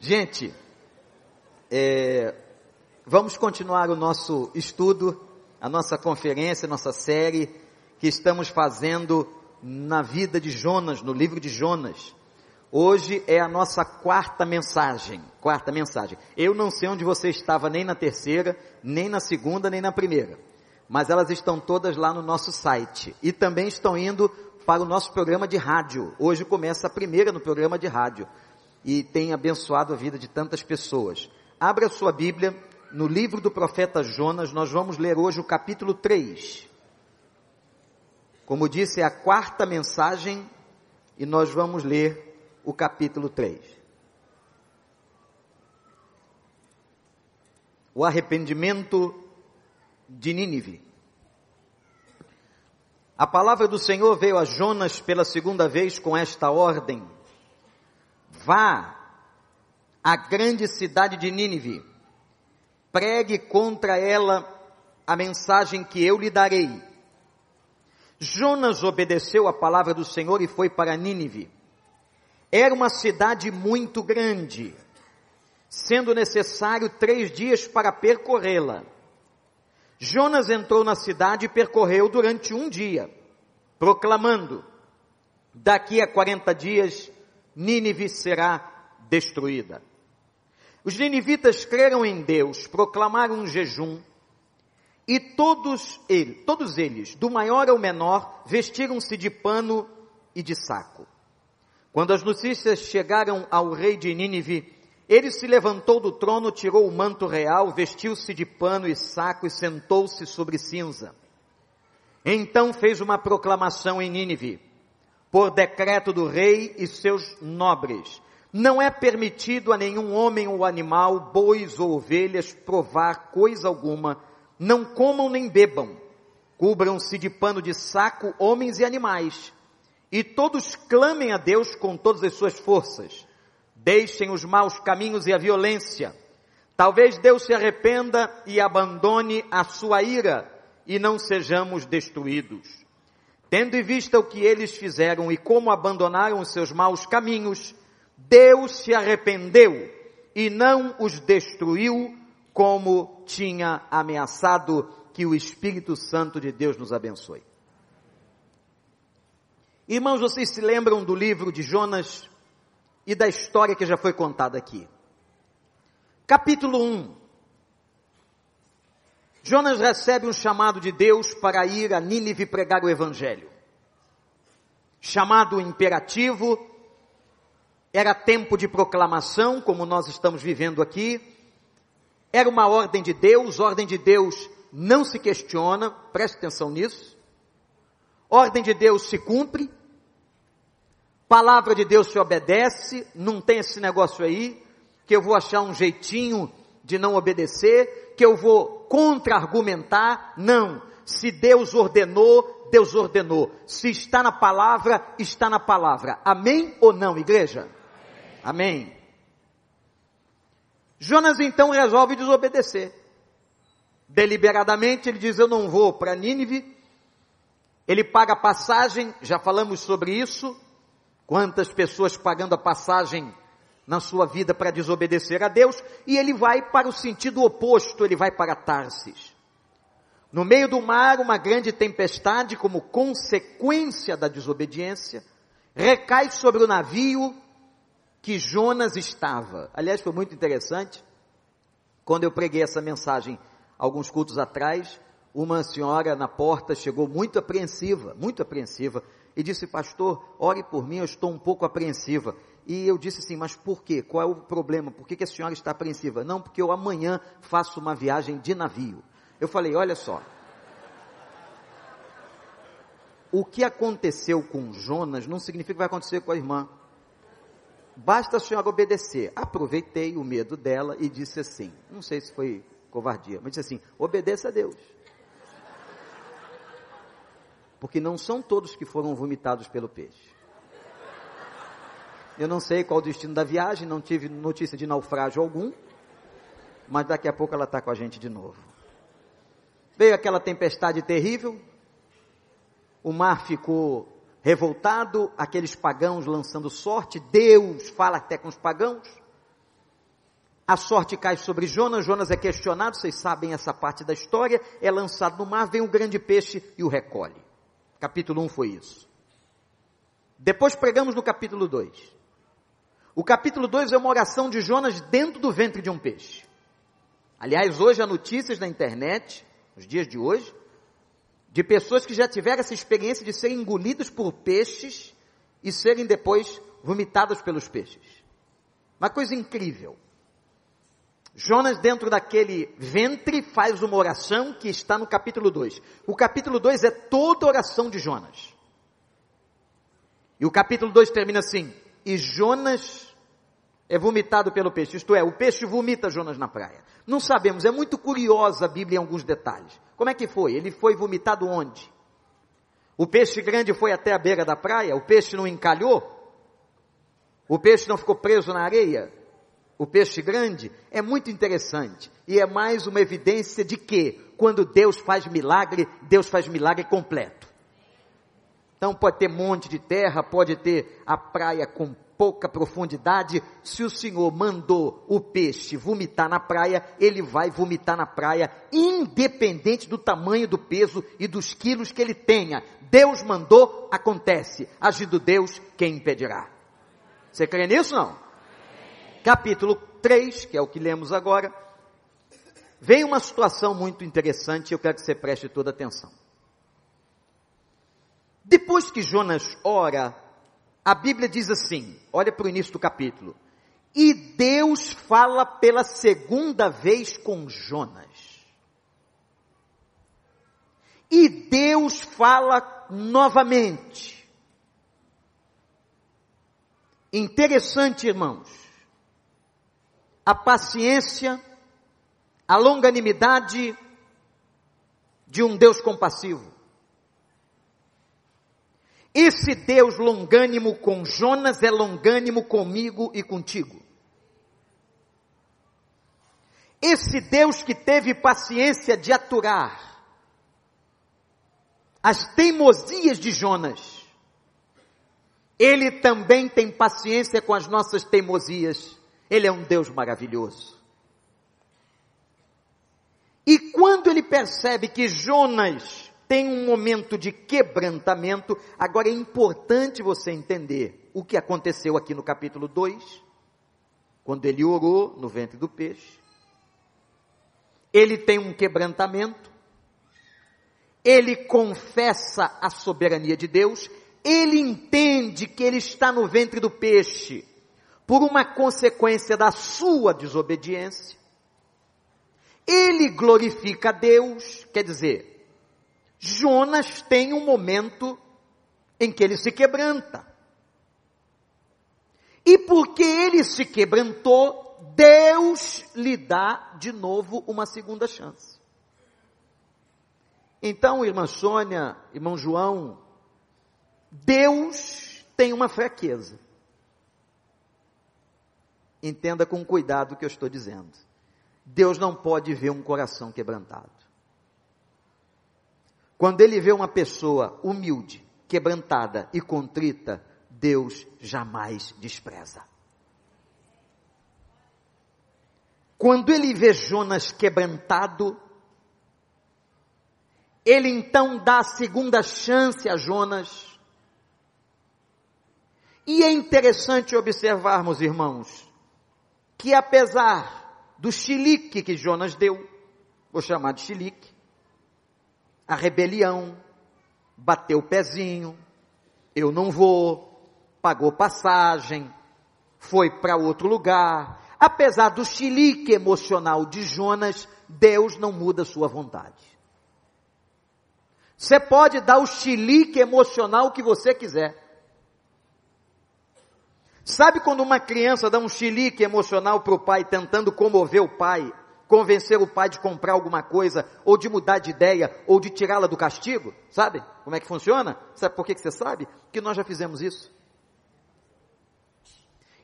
Gente, é, vamos continuar o nosso estudo, a nossa conferência, a nossa série que estamos fazendo na vida de Jonas, no livro de Jonas. Hoje é a nossa quarta mensagem. Quarta mensagem. Eu não sei onde você estava nem na terceira, nem na segunda, nem na primeira. Mas elas estão todas lá no nosso site. E também estão indo para o nosso programa de rádio. Hoje começa a primeira no programa de rádio e tem abençoado a vida de tantas pessoas. Abra sua Bíblia no livro do profeta Jonas, nós vamos ler hoje o capítulo 3. Como disse, é a quarta mensagem e nós vamos ler o capítulo 3. O arrependimento de Nínive. A palavra do Senhor veio a Jonas pela segunda vez com esta ordem: Vá à grande cidade de Nínive, pregue contra ela a mensagem que eu lhe darei. Jonas obedeceu a palavra do Senhor e foi para Nínive. Era uma cidade muito grande, sendo necessário três dias para percorrê-la. Jonas entrou na cidade e percorreu durante um dia, proclamando: daqui a quarenta dias Nínive será destruída. Os ninivitas creram em Deus, proclamaram um jejum, e todos todos eles, do maior ao menor, vestiram-se de pano e de saco. Quando as notícias chegaram ao rei de Nínive, ele se levantou do trono, tirou o manto real, vestiu-se de pano e saco e sentou-se sobre cinza. Então fez uma proclamação em Nínive por decreto do rei e seus nobres. Não é permitido a nenhum homem ou animal, bois ou ovelhas, provar coisa alguma. Não comam nem bebam. Cubram-se de pano de saco homens e animais. E todos clamem a Deus com todas as suas forças. Deixem os maus caminhos e a violência. Talvez Deus se arrependa e abandone a sua ira e não sejamos destruídos. Tendo em vista o que eles fizeram e como abandonaram os seus maus caminhos, Deus se arrependeu e não os destruiu como tinha ameaçado que o Espírito Santo de Deus nos abençoe. Irmãos, vocês se lembram do livro de Jonas e da história que já foi contada aqui? Capítulo 1. Jonas recebe um chamado de Deus para ir a Nínive pregar o Evangelho. Chamado imperativo, era tempo de proclamação, como nós estamos vivendo aqui. Era uma ordem de Deus, ordem de Deus não se questiona, preste atenção nisso. Ordem de Deus se cumpre. Palavra de Deus se obedece, não tem esse negócio aí, que eu vou achar um jeitinho de não obedecer, que eu vou contra-argumentar, não. Se Deus ordenou, Deus ordenou. Se está na palavra, está na palavra. Amém ou não, igreja? Amém. Amém. Jonas então resolve desobedecer. Deliberadamente ele diz: Eu não vou para Nínive. Ele paga a passagem, já falamos sobre isso. Quantas pessoas pagando a passagem na sua vida para desobedecer a Deus, e ele vai para o sentido oposto, ele vai para Tarsis. No meio do mar, uma grande tempestade, como consequência da desobediência, recai sobre o navio que Jonas estava. Aliás, foi muito interessante. Quando eu preguei essa mensagem alguns cultos atrás, uma senhora na porta chegou muito apreensiva, muito apreensiva, e disse: Pastor, ore por mim, eu estou um pouco apreensiva. E eu disse assim, mas por quê? Qual é o problema? Por que, que a senhora está apreensiva? Não, porque eu amanhã faço uma viagem de navio. Eu falei, olha só. O que aconteceu com Jonas não significa que vai acontecer com a irmã. Basta a senhora obedecer. Aproveitei o medo dela e disse assim, não sei se foi covardia, mas disse assim, obedeça a Deus. Porque não são todos que foram vomitados pelo peixe. Eu não sei qual o destino da viagem, não tive notícia de naufrágio algum, mas daqui a pouco ela está com a gente de novo. Veio aquela tempestade terrível, o mar ficou revoltado, aqueles pagãos lançando sorte, Deus fala até com os pagãos, a sorte cai sobre Jonas, Jonas é questionado, vocês sabem essa parte da história, é lançado no mar, vem um grande peixe e o recolhe. Capítulo 1 foi isso. Depois pregamos no capítulo 2. O capítulo 2 é uma oração de Jonas dentro do ventre de um peixe. Aliás, hoje há notícias na internet, nos dias de hoje, de pessoas que já tiveram essa experiência de serem engolidos por peixes e serem depois vomitados pelos peixes. Uma coisa incrível. Jonas, dentro daquele ventre, faz uma oração que está no capítulo 2. O capítulo 2 é toda a oração de Jonas. E o capítulo 2 termina assim: E Jonas é vomitado pelo peixe, isto é, o peixe vomita Jonas na praia. Não sabemos, é muito curiosa a Bíblia em alguns detalhes. Como é que foi? Ele foi vomitado onde? O peixe grande foi até a beira da praia? O peixe não encalhou? O peixe não ficou preso na areia? o peixe grande, é muito interessante. E é mais uma evidência de que, quando Deus faz milagre, Deus faz milagre completo. Então pode ter monte de terra, pode ter a praia com pouca profundidade. Se o Senhor mandou o peixe vomitar na praia, ele vai vomitar na praia, independente do tamanho do peso e dos quilos que ele tenha. Deus mandou, acontece. Agindo Deus, quem impedirá? Você crê nisso não? capítulo 3, que é o que lemos agora, vem uma situação muito interessante eu quero que você preste toda atenção. Depois que Jonas ora, a Bíblia diz assim: olha para o início do capítulo. E Deus fala pela segunda vez com Jonas. E Deus fala novamente. Interessante, irmãos a paciência, a longanimidade de um Deus compassivo. Esse Deus longânimo com Jonas é longânimo comigo e contigo. Esse Deus que teve paciência de aturar as teimosias de Jonas, ele também tem paciência com as nossas teimosias ele é um Deus maravilhoso. E quando ele percebe que Jonas tem um momento de quebrantamento, agora é importante você entender o que aconteceu aqui no capítulo 2, quando ele orou no ventre do peixe. Ele tem um quebrantamento, ele confessa a soberania de Deus, ele entende que ele está no ventre do peixe, por uma consequência da sua desobediência. Ele glorifica a Deus, quer dizer, Jonas tem um momento em que ele se quebranta. E porque ele se quebrantou, Deus lhe dá de novo uma segunda chance. Então, irmã Sônia, irmão João, Deus tem uma fraqueza. Entenda com cuidado o que eu estou dizendo. Deus não pode ver um coração quebrantado. Quando ele vê uma pessoa humilde, quebrantada e contrita, Deus jamais despreza. Quando ele vê Jonas quebrantado, ele então dá a segunda chance a Jonas. E é interessante observarmos, irmãos, que apesar do chilique que Jonas deu, vou chamar de chilique, a rebelião, bateu o pezinho, eu não vou, pagou passagem, foi para outro lugar. Apesar do chilique emocional de Jonas, Deus não muda sua vontade. Você pode dar o chilique emocional que você quiser. Sabe quando uma criança dá um chilique emocional para o pai, tentando comover o pai, convencer o pai de comprar alguma coisa, ou de mudar de ideia, ou de tirá-la do castigo? Sabe como é que funciona? Sabe por que, que você sabe? Que nós já fizemos isso.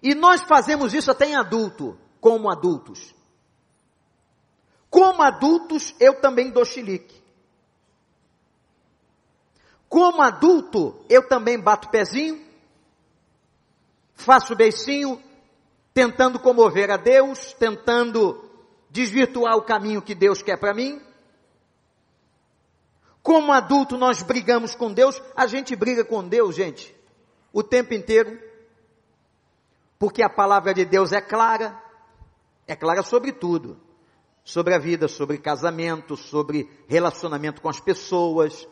E nós fazemos isso até em adulto, como adultos. Como adultos, eu também dou chilique. Como adulto, eu também bato pezinho, faço beicinho, tentando comover a Deus, tentando desvirtuar o caminho que Deus quer para mim. Como adulto nós brigamos com Deus, a gente briga com Deus, gente, o tempo inteiro, porque a palavra de Deus é clara, é clara sobre tudo, sobre a vida, sobre casamento, sobre relacionamento com as pessoas,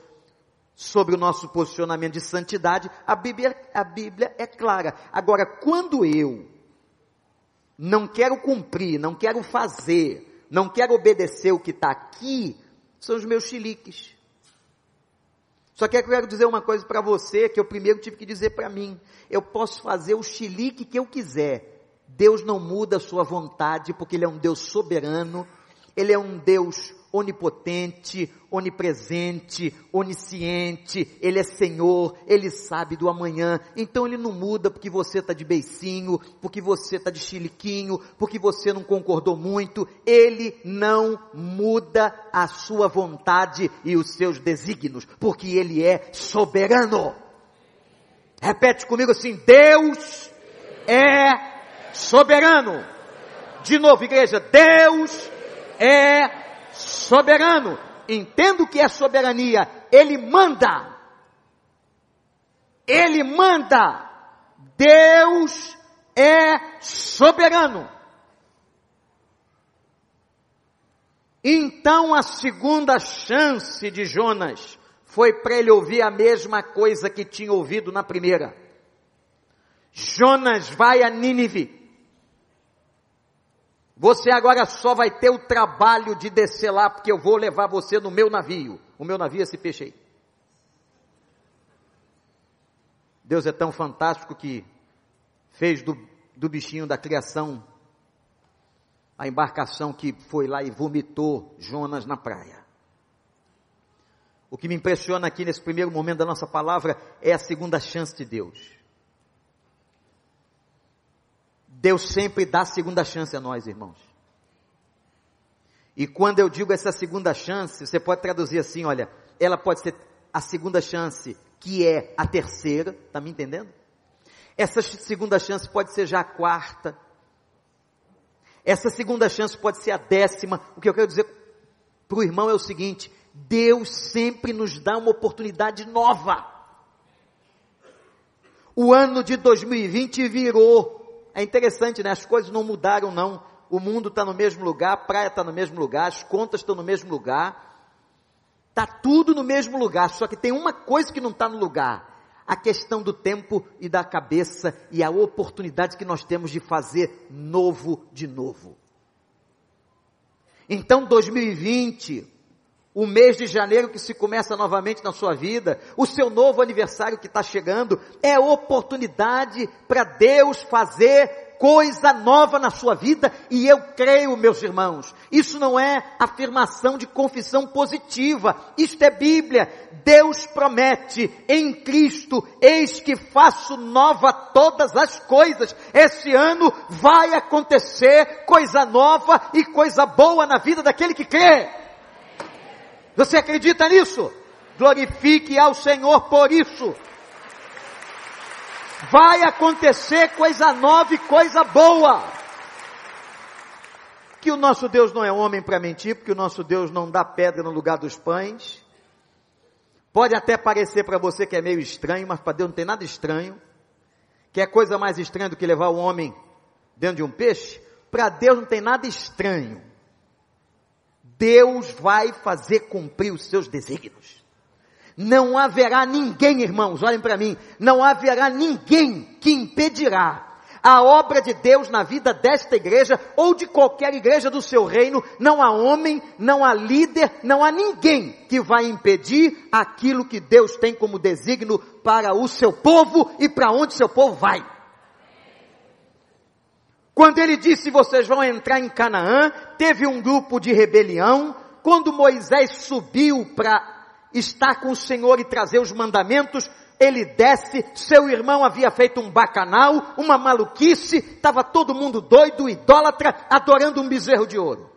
sobre o nosso posicionamento de santidade, a Bíblia, a Bíblia é clara. Agora, quando eu não quero cumprir, não quero fazer, não quero obedecer o que está aqui, são os meus chiliques. Só que eu quero dizer uma coisa para você que eu primeiro tive que dizer para mim. Eu posso fazer o chilique que eu quiser. Deus não muda a sua vontade porque Ele é um Deus soberano. Ele é um Deus onipotente, onipresente, onisciente, Ele é Senhor, Ele sabe do amanhã, então Ele não muda porque você está de beicinho, porque você está de chiliquinho, porque você não concordou muito, Ele não muda a sua vontade e os seus desígnios, porque Ele é soberano. Repete comigo assim, Deus é soberano. De novo, igreja, Deus é soberano. Entendo que é soberania. Ele manda. Ele manda. Deus é soberano. Então a segunda chance de Jonas foi para ele ouvir a mesma coisa que tinha ouvido na primeira. Jonas vai a Nínive. Você agora só vai ter o trabalho de descer lá, porque eu vou levar você no meu navio. O meu navio é esse peixe aí. Deus é tão fantástico que fez do, do bichinho da criação a embarcação que foi lá e vomitou Jonas na praia. O que me impressiona aqui nesse primeiro momento da nossa palavra é a segunda chance de Deus. Deus sempre dá segunda chance a nós, irmãos. E quando eu digo essa segunda chance, você pode traduzir assim, olha, ela pode ser a segunda chance, que é a terceira, tá me entendendo? Essa segunda chance pode ser já a quarta. Essa segunda chance pode ser a décima. O que eu quero dizer para o irmão é o seguinte: Deus sempre nos dá uma oportunidade nova. O ano de 2020 virou é interessante, né? As coisas não mudaram, não. O mundo está no mesmo lugar, a praia está no mesmo lugar, as contas estão no mesmo lugar. Está tudo no mesmo lugar, só que tem uma coisa que não está no lugar. A questão do tempo e da cabeça e a oportunidade que nós temos de fazer novo de novo. Então 2020, o mês de janeiro que se começa novamente na sua vida, o seu novo aniversário que está chegando, é oportunidade para Deus fazer coisa nova na sua vida e eu creio, meus irmãos, isso não é afirmação de confissão positiva, isto é Bíblia. Deus promete em Cristo, eis que faço nova todas as coisas. Esse ano vai acontecer coisa nova e coisa boa na vida daquele que crê. Você acredita nisso? Glorifique ao Senhor por isso. Vai acontecer coisa nova e coisa boa. Que o nosso Deus não é homem para mentir, porque o nosso Deus não dá pedra no lugar dos pães. Pode até parecer para você que é meio estranho, mas para Deus não tem nada estranho. Que é coisa mais estranha do que levar o homem dentro de um peixe? Para Deus não tem nada estranho. Deus vai fazer cumprir os seus desígnios. Não haverá ninguém, irmãos, olhem para mim, não haverá ninguém que impedirá a obra de Deus na vida desta igreja ou de qualquer igreja do seu reino. Não há homem, não há líder, não há ninguém que vai impedir aquilo que Deus tem como desígnio para o seu povo e para onde seu povo vai. Quando ele disse vocês vão entrar em Canaã, teve um grupo de rebelião. Quando Moisés subiu para estar com o Senhor e trazer os mandamentos, ele desce, seu irmão havia feito um bacanal, uma maluquice, estava todo mundo doido, idólatra, adorando um bezerro de ouro.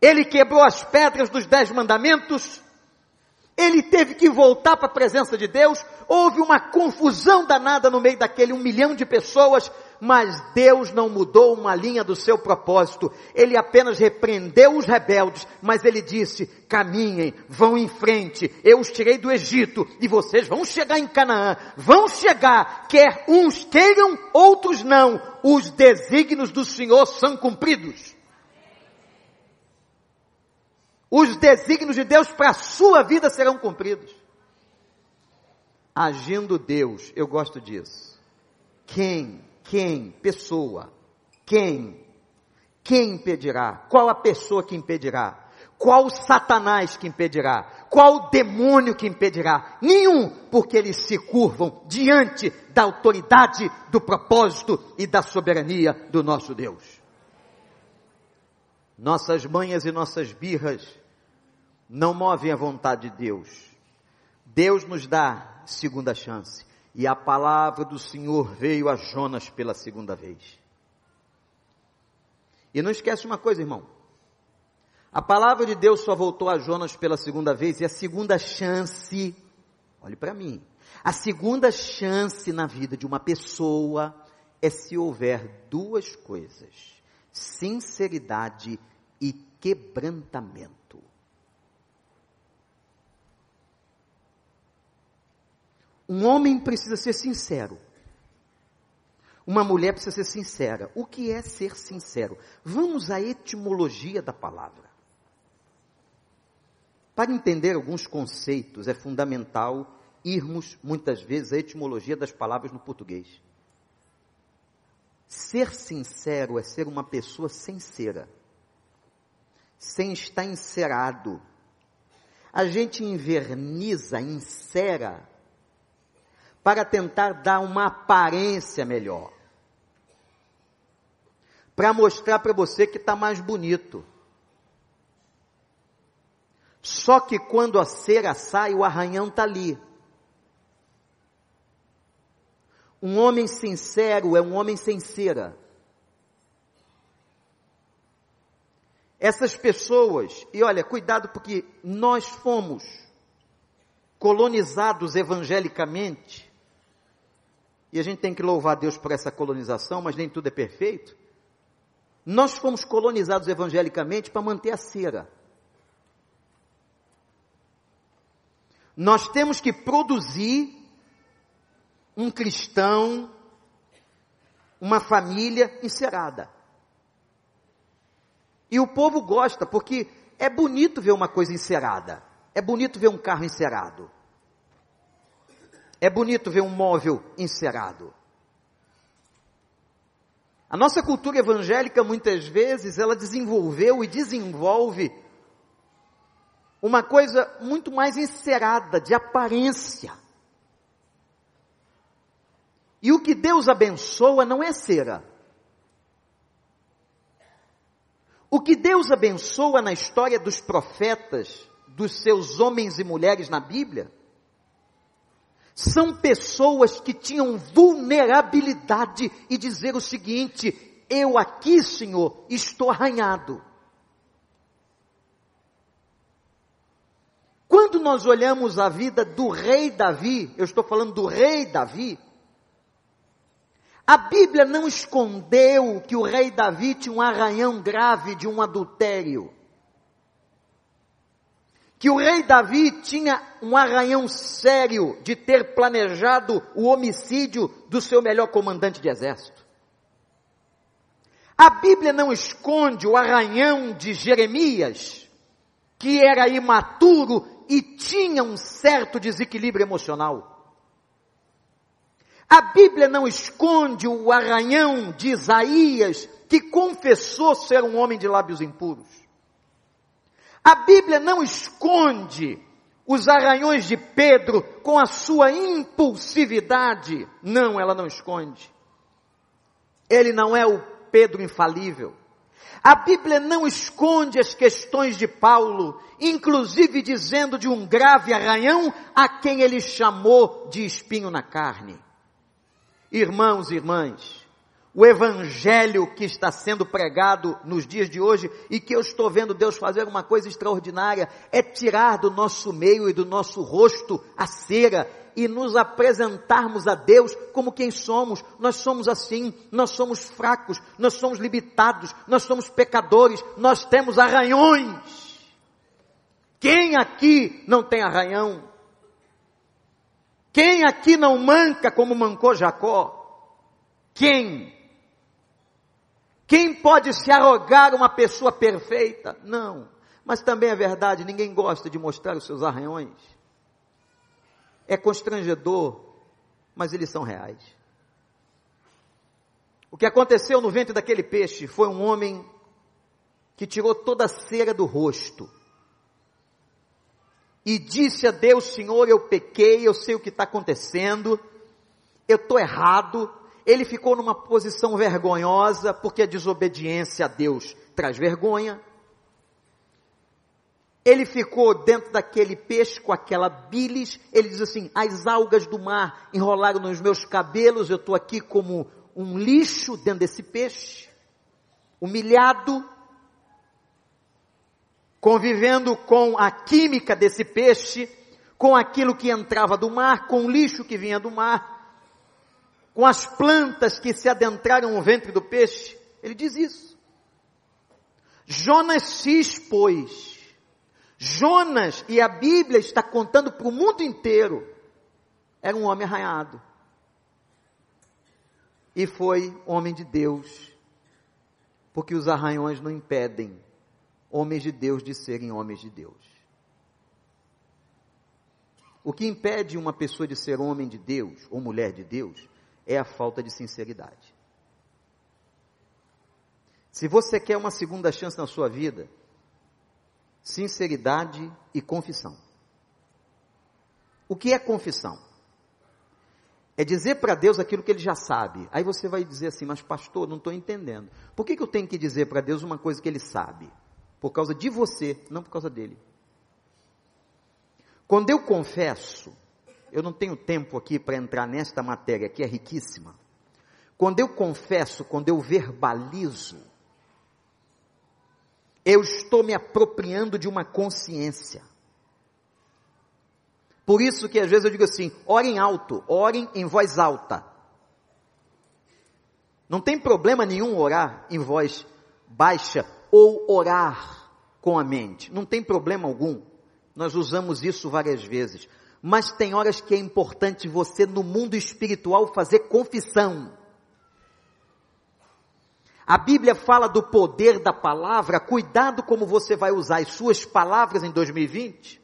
Ele quebrou as pedras dos dez mandamentos, Ele teve que voltar para a presença de Deus, houve uma confusão danada no meio daquele um milhão de pessoas, mas Deus não mudou uma linha do seu propósito. Ele apenas repreendeu os rebeldes, mas ele disse: caminhem, vão em frente. Eu os tirei do Egito e vocês vão chegar em Canaã. Vão chegar, quer uns queiram, outros não. Os desígnios do Senhor são cumpridos os desígnios de Deus para a sua vida serão cumpridos. Agindo Deus, eu gosto disso. Quem, quem, pessoa, quem, quem impedirá? Qual a pessoa que impedirá? Qual Satanás que impedirá? Qual demônio que impedirá? Nenhum, porque eles se curvam diante da autoridade, do propósito e da soberania do nosso Deus. Nossas manhas e nossas birras não movem a vontade de Deus. Deus nos dá segunda chance. E a palavra do Senhor veio a Jonas pela segunda vez. E não esquece uma coisa, irmão. A palavra de Deus só voltou a Jonas pela segunda vez e a segunda chance, olhe para mim, a segunda chance na vida de uma pessoa é se houver duas coisas: sinceridade e quebrantamento. Um homem precisa ser sincero. Uma mulher precisa ser sincera. O que é ser sincero? Vamos à etimologia da palavra. Para entender alguns conceitos, é fundamental irmos, muitas vezes, à etimologia das palavras no português. Ser sincero é ser uma pessoa sincera, sem estar encerado. A gente inverniza, encera para tentar dar uma aparência melhor. Para mostrar para você que está mais bonito. Só que quando a cera sai, o arranhão está ali. Um homem sincero é um homem sem cera. Essas pessoas, e olha, cuidado porque nós fomos colonizados evangelicamente e a gente tem que louvar Deus por essa colonização, mas nem tudo é perfeito. Nós fomos colonizados evangelicamente para manter a cera. Nós temos que produzir um cristão, uma família encerada. E o povo gosta, porque é bonito ver uma coisa encerada. É bonito ver um carro encerado. É bonito ver um móvel encerado. A nossa cultura evangélica, muitas vezes, ela desenvolveu e desenvolve uma coisa muito mais encerada, de aparência. E o que Deus abençoa não é cera. O que Deus abençoa na história dos profetas, dos seus homens e mulheres na Bíblia, são pessoas que tinham vulnerabilidade e dizer o seguinte: eu aqui, Senhor, estou arranhado. Quando nós olhamos a vida do rei Davi, eu estou falando do rei Davi, a Bíblia não escondeu que o rei Davi tinha um arranhão grave de um adultério que o rei Davi tinha um arranhão sério de ter planejado o homicídio do seu melhor comandante de exército. A Bíblia não esconde o arranhão de Jeremias, que era imaturo e tinha um certo desequilíbrio emocional. A Bíblia não esconde o arranhão de Isaías, que confessou ser um homem de lábios impuros. A Bíblia não esconde os arranhões de Pedro com a sua impulsividade. Não, ela não esconde. Ele não é o Pedro infalível. A Bíblia não esconde as questões de Paulo, inclusive dizendo de um grave arranhão a quem ele chamou de espinho na carne. Irmãos e irmãs, o evangelho que está sendo pregado nos dias de hoje e que eu estou vendo Deus fazer uma coisa extraordinária, é tirar do nosso meio e do nosso rosto a cera e nos apresentarmos a Deus como quem somos. Nós somos assim, nós somos fracos, nós somos limitados, nós somos pecadores, nós temos arranhões. Quem aqui não tem arranhão? Quem aqui não manca como mancou Jacó? Quem? Quem pode se arrogar uma pessoa perfeita? Não. Mas também é verdade, ninguém gosta de mostrar os seus arranhões. É constrangedor, mas eles são reais. O que aconteceu no ventre daquele peixe foi um homem que tirou toda a cera do rosto e disse a Deus: Senhor, eu pequei, eu sei o que está acontecendo, eu estou errado. Ele ficou numa posição vergonhosa, porque a desobediência a Deus traz vergonha. Ele ficou dentro daquele peixe com aquela bilis. Ele diz assim: as algas do mar enrolaram nos meus cabelos, eu estou aqui como um lixo dentro desse peixe, humilhado, convivendo com a química desse peixe, com aquilo que entrava do mar, com o lixo que vinha do mar, com as plantas que se adentraram no ventre do peixe. Ele diz isso. Jonas se expôs Jonas, e a Bíblia está contando para o mundo inteiro, era um homem arranhado. E foi homem de Deus, porque os arranhões não impedem homens de Deus de serem homens de Deus. O que impede uma pessoa de ser homem de Deus ou mulher de Deus é a falta de sinceridade. Se você quer uma segunda chance na sua vida, sinceridade e confissão. O que é confissão? É dizer para Deus aquilo que ele já sabe. Aí você vai dizer assim, mas pastor, não estou entendendo. Por que, que eu tenho que dizer para Deus uma coisa que ele sabe? Por causa de você, não por causa dele. Quando eu confesso, eu não tenho tempo aqui para entrar nesta matéria que é riquíssima. Quando eu confesso, quando eu verbalizo, eu estou me apropriando de uma consciência. Por isso que às vezes eu digo assim, orem alto, orem em voz alta. Não tem problema nenhum orar em voz baixa ou orar com a mente. Não tem problema algum. Nós usamos isso várias vezes. Mas tem horas que é importante você no mundo espiritual fazer confissão. A Bíblia fala do poder da palavra, cuidado como você vai usar as suas palavras em 2020.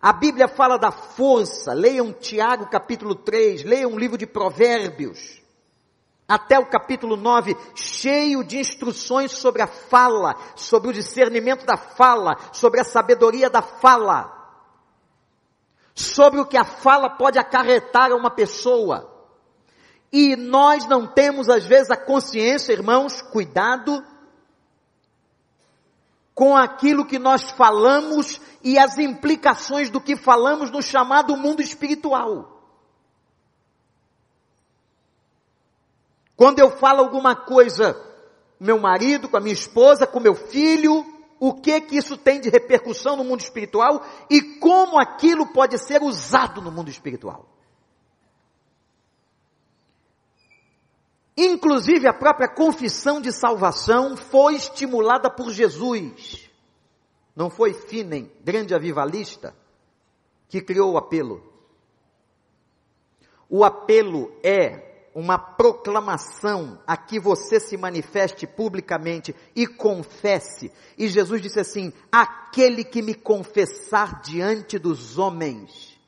A Bíblia fala da força, leiam Tiago capítulo 3, leiam o livro de Provérbios, até o capítulo 9, cheio de instruções sobre a fala, sobre o discernimento da fala, sobre a sabedoria da fala, sobre o que a fala pode acarretar a uma pessoa. E nós não temos às vezes a consciência, irmãos, cuidado com aquilo que nós falamos e as implicações do que falamos no chamado mundo espiritual. Quando eu falo alguma coisa meu marido, com a minha esposa, com meu filho, o que que isso tem de repercussão no mundo espiritual e como aquilo pode ser usado no mundo espiritual. Inclusive a própria confissão de salvação foi estimulada por Jesus. Não foi Finem, grande avivalista, que criou o apelo. O apelo é uma proclamação a que você se manifeste publicamente e confesse. E Jesus disse assim: aquele que me confessar diante dos homens,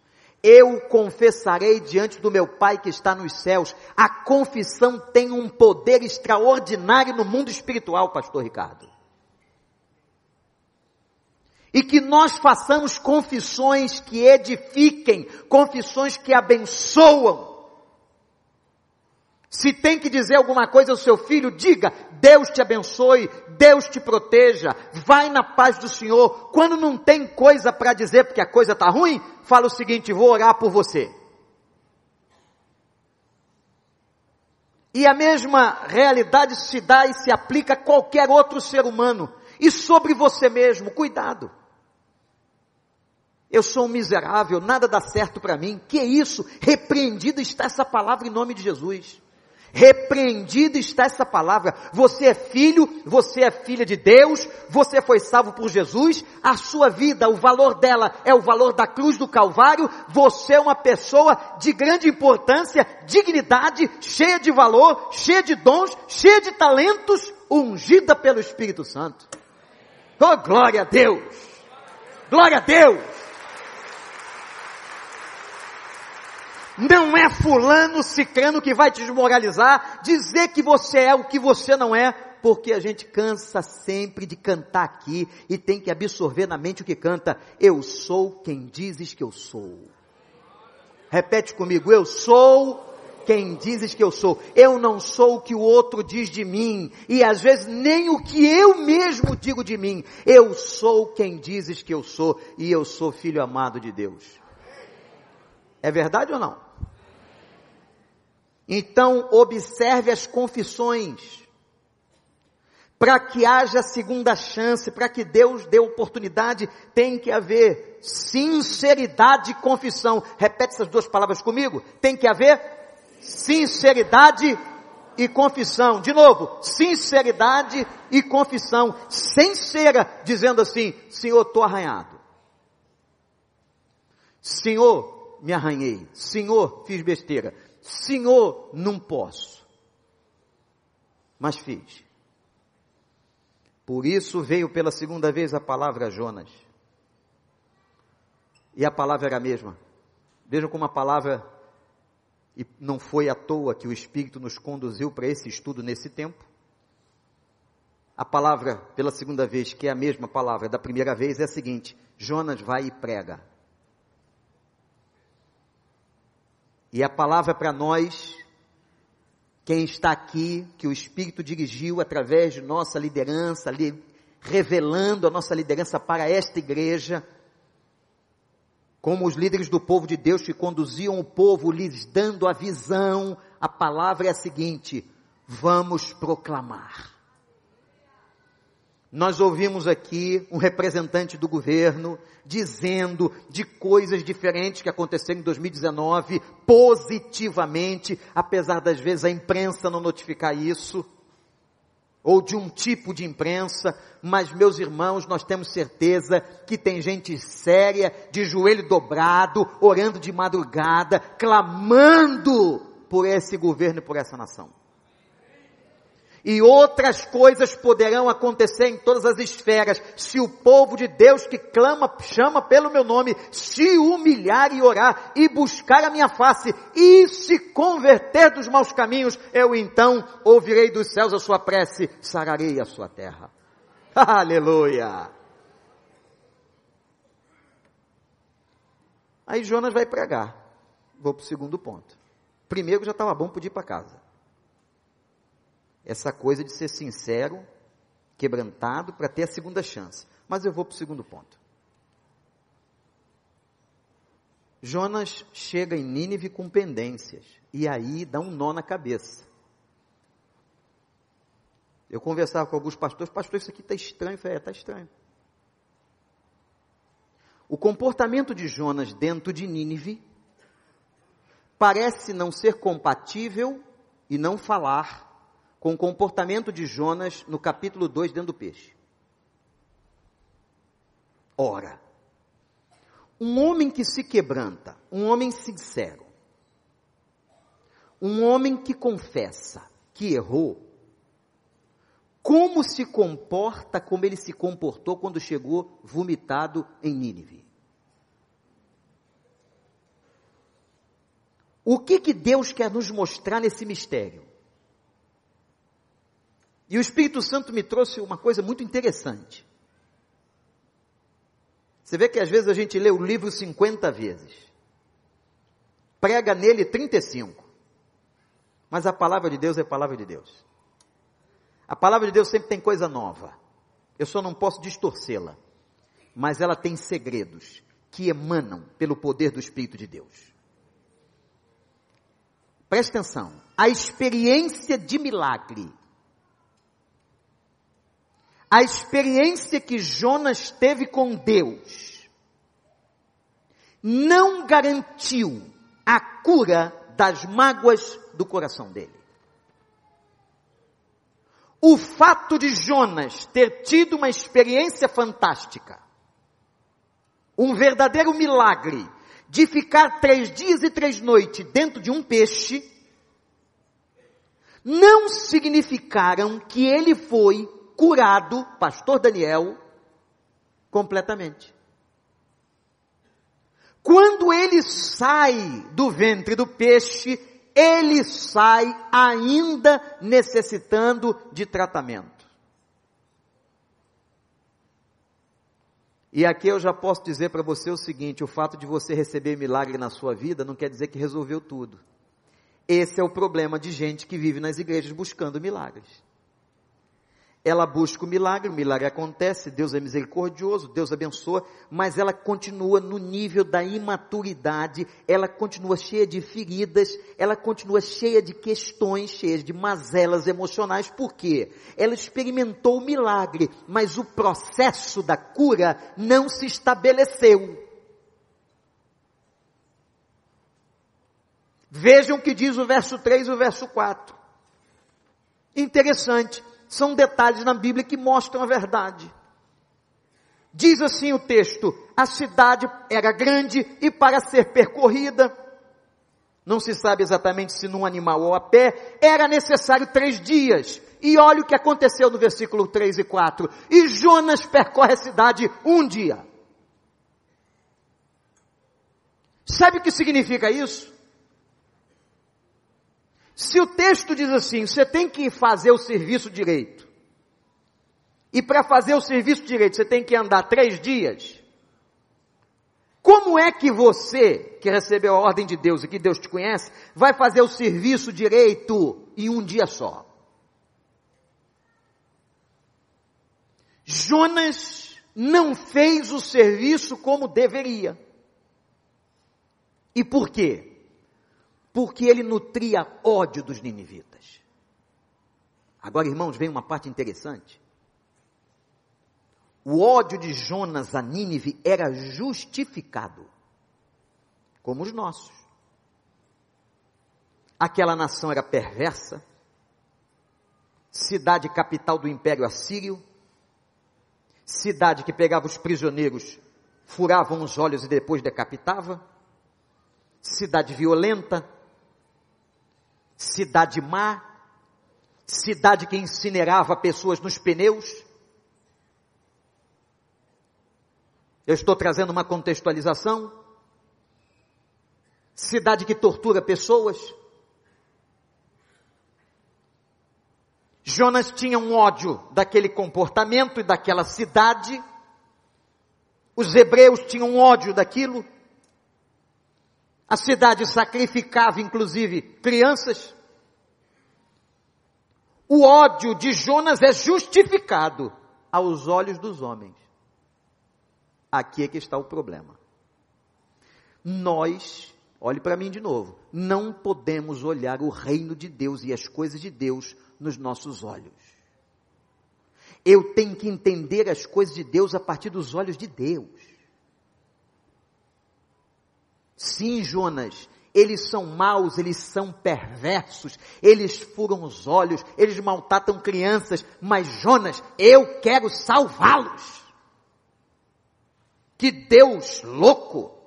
eu confessarei diante do meu Pai que está nos céus. A confissão tem um poder extraordinário no mundo espiritual, pastor Ricardo. E que nós façamos confissões que edifiquem, confissões que abençoam, se tem que dizer alguma coisa ao seu filho, diga: Deus te abençoe, Deus te proteja, vai na paz do Senhor. Quando não tem coisa para dizer porque a coisa está ruim, fala o seguinte: vou orar por você. E a mesma realidade se dá e se aplica a qualquer outro ser humano. E sobre você mesmo, cuidado. Eu sou um miserável, nada dá certo para mim. Que isso? Repreendida está essa palavra em nome de Jesus. Repreendida está essa palavra. Você é filho, você é filha de Deus, você foi salvo por Jesus, a sua vida, o valor dela é o valor da cruz do Calvário, você é uma pessoa de grande importância, dignidade, cheia de valor, cheia de dons, cheia de talentos, ungida pelo Espírito Santo. Oh, glória a Deus! Glória a Deus! Não é fulano ciclano que vai te desmoralizar, dizer que você é o que você não é, porque a gente cansa sempre de cantar aqui e tem que absorver na mente o que canta. Eu sou quem dizes que eu sou. Repete comigo, eu sou quem dizes que eu sou. Eu não sou o que o outro diz de mim, e às vezes nem o que eu mesmo digo de mim. Eu sou quem dizes que eu sou, e eu sou filho amado de Deus. É verdade ou não? Então, observe as confissões. Para que haja segunda chance, para que Deus dê oportunidade, tem que haver sinceridade e confissão. Repete essas duas palavras comigo. Tem que haver sinceridade e confissão. De novo, sinceridade e confissão. Sem cera, dizendo assim, Senhor, estou arranhado. Senhor, me arranhei. Senhor, fiz besteira. Senhor, não posso. Mas fiz. Por isso veio pela segunda vez a palavra Jonas. E a palavra era a mesma. Vejam como a palavra, e não foi à toa que o Espírito nos conduziu para esse estudo nesse tempo. A palavra, pela segunda vez, que é a mesma palavra da primeira vez, é a seguinte: Jonas vai e prega. E a palavra para nós, quem está aqui, que o Espírito dirigiu através de nossa liderança, revelando a nossa liderança para esta igreja, como os líderes do povo de Deus que conduziam o povo, lhes dando a visão, a palavra é a seguinte: vamos proclamar. Nós ouvimos aqui um representante do governo dizendo de coisas diferentes que aconteceram em 2019, positivamente, apesar das vezes a imprensa não notificar isso, ou de um tipo de imprensa, mas meus irmãos, nós temos certeza que tem gente séria, de joelho dobrado, orando de madrugada, clamando por esse governo e por essa nação. E outras coisas poderão acontecer em todas as esferas, se o povo de Deus que clama, chama pelo meu nome, se humilhar e orar, e buscar a minha face, e se converter dos maus caminhos, eu então ouvirei dos céus a sua prece, sararei a sua terra. Aleluia! Aí Jonas vai pregar. Vou para o segundo ponto. Primeiro já estava bom, podia ir para casa essa coisa de ser sincero, quebrantado, para ter a segunda chance. Mas eu vou para o segundo ponto. Jonas chega em Nínive com pendências, e aí dá um nó na cabeça. Eu conversava com alguns pastores, pastor, isso aqui está estranho. Eu falei, é, está estranho. O comportamento de Jonas dentro de Nínive parece não ser compatível e não falar com o comportamento de Jonas no capítulo 2 dentro do peixe. Ora, um homem que se quebranta, um homem sincero, um homem que confessa que errou, como se comporta como ele se comportou quando chegou vomitado em Nínive? O que que Deus quer nos mostrar nesse mistério? E o Espírito Santo me trouxe uma coisa muito interessante. Você vê que às vezes a gente lê o livro 50 vezes, prega nele 35, mas a palavra de Deus é a palavra de Deus. A palavra de Deus sempre tem coisa nova. Eu só não posso distorcê-la, mas ela tem segredos que emanam pelo poder do Espírito de Deus. Preste atenção. A experiência de milagre. A experiência que Jonas teve com Deus não garantiu a cura das mágoas do coração dele. O fato de Jonas ter tido uma experiência fantástica, um verdadeiro milagre, de ficar três dias e três noites dentro de um peixe, não significaram que ele foi curado, pastor Daniel, completamente. Quando ele sai do ventre do peixe, ele sai ainda necessitando de tratamento. E aqui eu já posso dizer para você o seguinte: o fato de você receber milagre na sua vida não quer dizer que resolveu tudo. Esse é o problema de gente que vive nas igrejas buscando milagres. Ela busca o milagre, o milagre acontece, Deus é misericordioso, Deus abençoa, mas ela continua no nível da imaturidade, ela continua cheia de feridas, ela continua cheia de questões, cheia de mazelas emocionais, por quê? Ela experimentou o milagre, mas o processo da cura não se estabeleceu. Vejam o que diz o verso 3 e o verso 4. Interessante são detalhes na Bíblia que mostram a verdade. Diz assim o texto: a cidade era grande e para ser percorrida, não se sabe exatamente se num animal ou a pé, era necessário três dias. E olha o que aconteceu no versículo 3 e 4. E Jonas percorre a cidade um dia. Sabe o que significa isso? Se o texto diz assim, você tem que fazer o serviço direito, e para fazer o serviço direito você tem que andar três dias, como é que você, que recebeu a ordem de Deus e que Deus te conhece, vai fazer o serviço direito em um dia só? Jonas não fez o serviço como deveria. E por quê? Porque ele nutria ódio dos ninivitas. Agora, irmãos, vem uma parte interessante. O ódio de Jonas a Nínive era justificado, como os nossos. Aquela nação era perversa, cidade capital do Império Assírio, cidade que pegava os prisioneiros, furavam os olhos e depois decapitava, cidade violenta, cidade má, cidade que incinerava pessoas nos pneus. Eu estou trazendo uma contextualização. Cidade que tortura pessoas. Jonas tinha um ódio daquele comportamento e daquela cidade. Os hebreus tinham ódio daquilo. A cidade sacrificava, inclusive, crianças. O ódio de Jonas é justificado aos olhos dos homens. Aqui é que está o problema. Nós, olhe para mim de novo, não podemos olhar o reino de Deus e as coisas de Deus nos nossos olhos. Eu tenho que entender as coisas de Deus a partir dos olhos de Deus. Sim, Jonas, eles são maus, eles são perversos, eles furam os olhos, eles maltratam crianças, mas Jonas, eu quero salvá-los. Que Deus louco,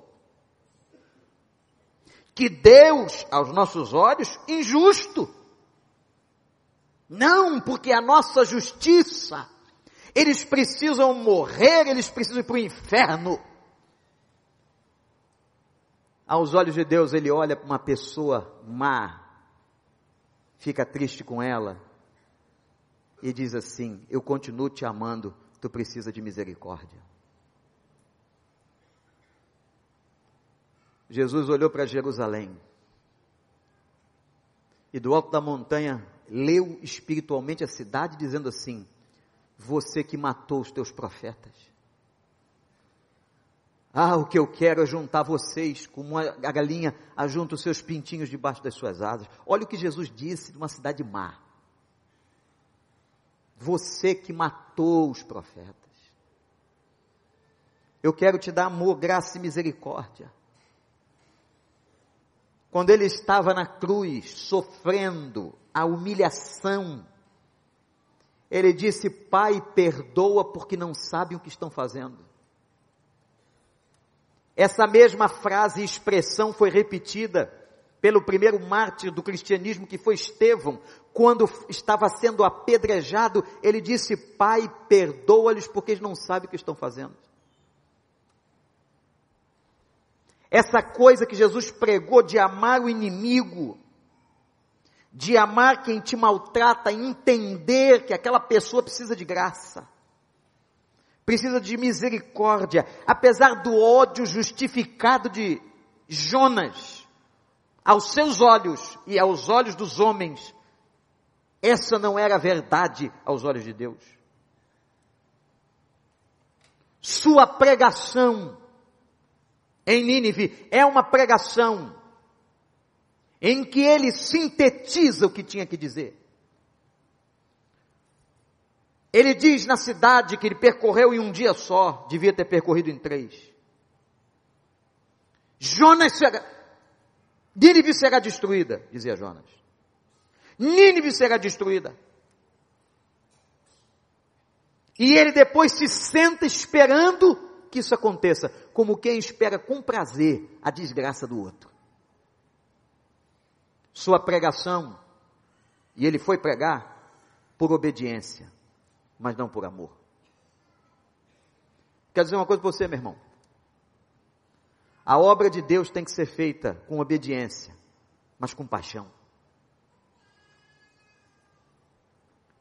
que Deus, aos nossos olhos, injusto. Não, porque a nossa justiça, eles precisam morrer, eles precisam ir para o inferno. Aos olhos de Deus, ele olha para uma pessoa má, fica triste com ela e diz assim: Eu continuo te amando, tu precisa de misericórdia. Jesus olhou para Jerusalém e do alto da montanha leu espiritualmente a cidade, dizendo assim: Você que matou os teus profetas, Ah, o que eu quero é juntar vocês, como a galinha ajunta os seus pintinhos debaixo das suas asas. Olha o que Jesus disse de uma cidade má. Você que matou os profetas. Eu quero te dar amor, graça e misericórdia. Quando ele estava na cruz, sofrendo a humilhação, ele disse: Pai, perdoa porque não sabem o que estão fazendo. Essa mesma frase e expressão foi repetida pelo primeiro mártir do cristianismo, que foi Estevão, quando estava sendo apedrejado, ele disse: Pai, perdoa-lhes porque eles não sabem o que estão fazendo. Essa coisa que Jesus pregou de amar o inimigo, de amar quem te maltrata, entender que aquela pessoa precisa de graça precisa de misericórdia, apesar do ódio justificado de Jonas, aos seus olhos e aos olhos dos homens, essa não era a verdade aos olhos de Deus. Sua pregação em Nínive é uma pregação em que ele sintetiza o que tinha que dizer. Ele diz na cidade que ele percorreu em um dia só, devia ter percorrido em três. Jonas será, Nínive será destruída, dizia Jonas. Nínive será destruída. E ele depois se senta esperando que isso aconteça, como quem espera com prazer a desgraça do outro. Sua pregação, e ele foi pregar por obediência mas não por amor. Quero dizer uma coisa para você, meu irmão. A obra de Deus tem que ser feita com obediência, mas com paixão.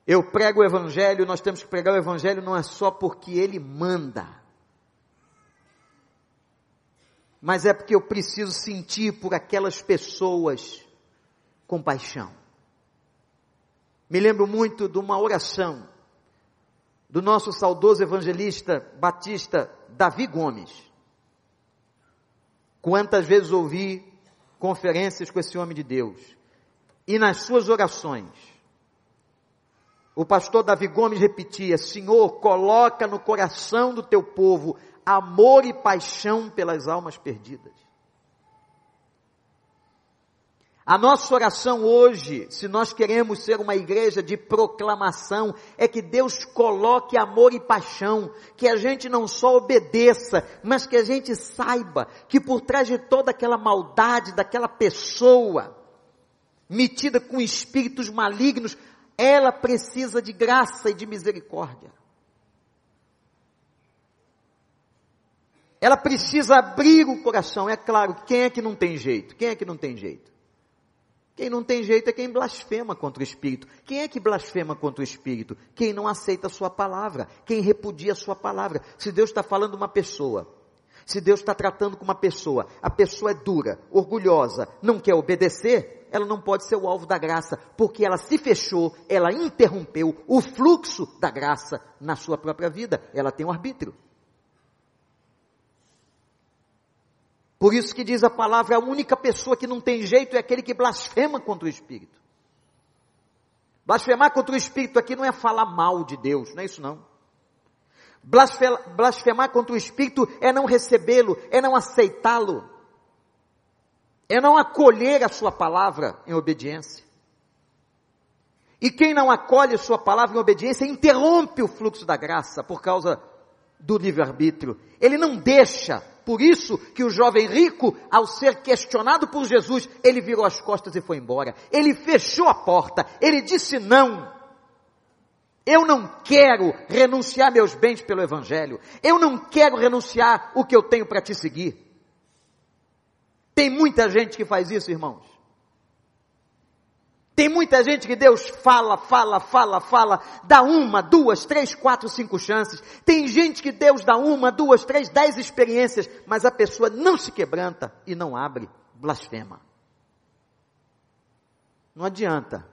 Eu prego o Evangelho, nós temos que pregar o Evangelho não é só porque Ele manda, mas é porque eu preciso sentir por aquelas pessoas compaixão. Me lembro muito de uma oração do nosso saudoso evangelista batista Davi Gomes. Quantas vezes ouvi conferências com esse homem de Deus. E nas suas orações, o pastor Davi Gomes repetia: Senhor, coloca no coração do teu povo amor e paixão pelas almas perdidas. A nossa oração hoje, se nós queremos ser uma igreja de proclamação, é que Deus coloque amor e paixão, que a gente não só obedeça, mas que a gente saiba que por trás de toda aquela maldade daquela pessoa, metida com espíritos malignos, ela precisa de graça e de misericórdia. Ela precisa abrir o coração. É claro, quem é que não tem jeito? Quem é que não tem jeito? Quem não tem jeito é quem blasfema contra o Espírito. Quem é que blasfema contra o Espírito? Quem não aceita a sua palavra, quem repudia a sua palavra. Se Deus está falando uma pessoa, se Deus está tratando com uma pessoa, a pessoa é dura, orgulhosa, não quer obedecer, ela não pode ser o alvo da graça, porque ela se fechou, ela interrompeu o fluxo da graça na sua própria vida. Ela tem um arbítrio. Por isso que diz a palavra, a única pessoa que não tem jeito é aquele que blasfema contra o Espírito. Blasfemar contra o Espírito aqui não é falar mal de Deus, não é isso não. Blasfemar contra o Espírito é não recebê-lo, é não aceitá-lo, é não acolher a sua palavra em obediência. E quem não acolhe a sua palavra em obediência interrompe o fluxo da graça por causa do livre-arbítrio. Ele não deixa. Por isso que o jovem rico, ao ser questionado por Jesus, ele virou as costas e foi embora. Ele fechou a porta. Ele disse não. Eu não quero renunciar meus bens pelo Evangelho. Eu não quero renunciar o que eu tenho para te seguir. Tem muita gente que faz isso, irmãos. Tem muita gente que Deus fala, fala, fala, fala, dá uma, duas, três, quatro, cinco chances. Tem gente que Deus dá uma, duas, três, dez experiências, mas a pessoa não se quebranta e não abre, blasfema. Não adianta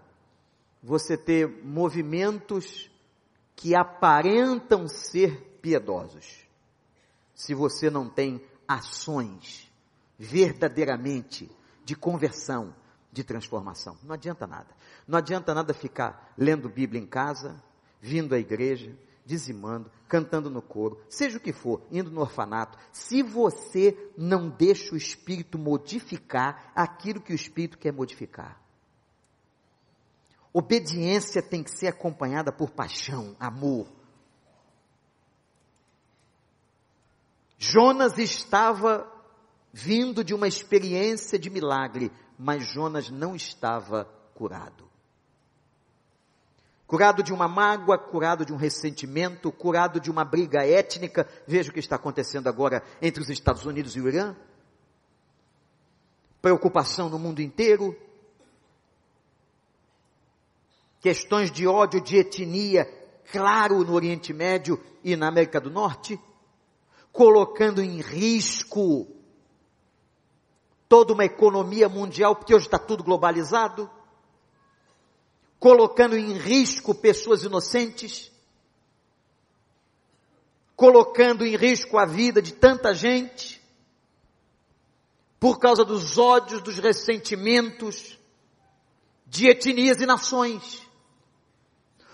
você ter movimentos que aparentam ser piedosos, se você não tem ações verdadeiramente de conversão, de transformação. Não adianta nada. Não adianta nada ficar lendo Bíblia em casa, vindo à igreja, dizimando, cantando no coro, seja o que for, indo no orfanato, se você não deixa o Espírito modificar aquilo que o Espírito quer modificar. Obediência tem que ser acompanhada por paixão, amor. Jonas estava vindo de uma experiência de milagre, mas Jonas não estava curado. Curado de uma mágoa, curado de um ressentimento, curado de uma briga étnica. Veja o que está acontecendo agora entre os Estados Unidos e o Irã. Preocupação no mundo inteiro. Questões de ódio, de etnia, claro no Oriente Médio e na América do Norte, colocando em risco toda uma economia mundial, porque hoje está tudo globalizado, colocando em risco pessoas inocentes, colocando em risco a vida de tanta gente, por causa dos ódios, dos ressentimentos, de etnias e nações.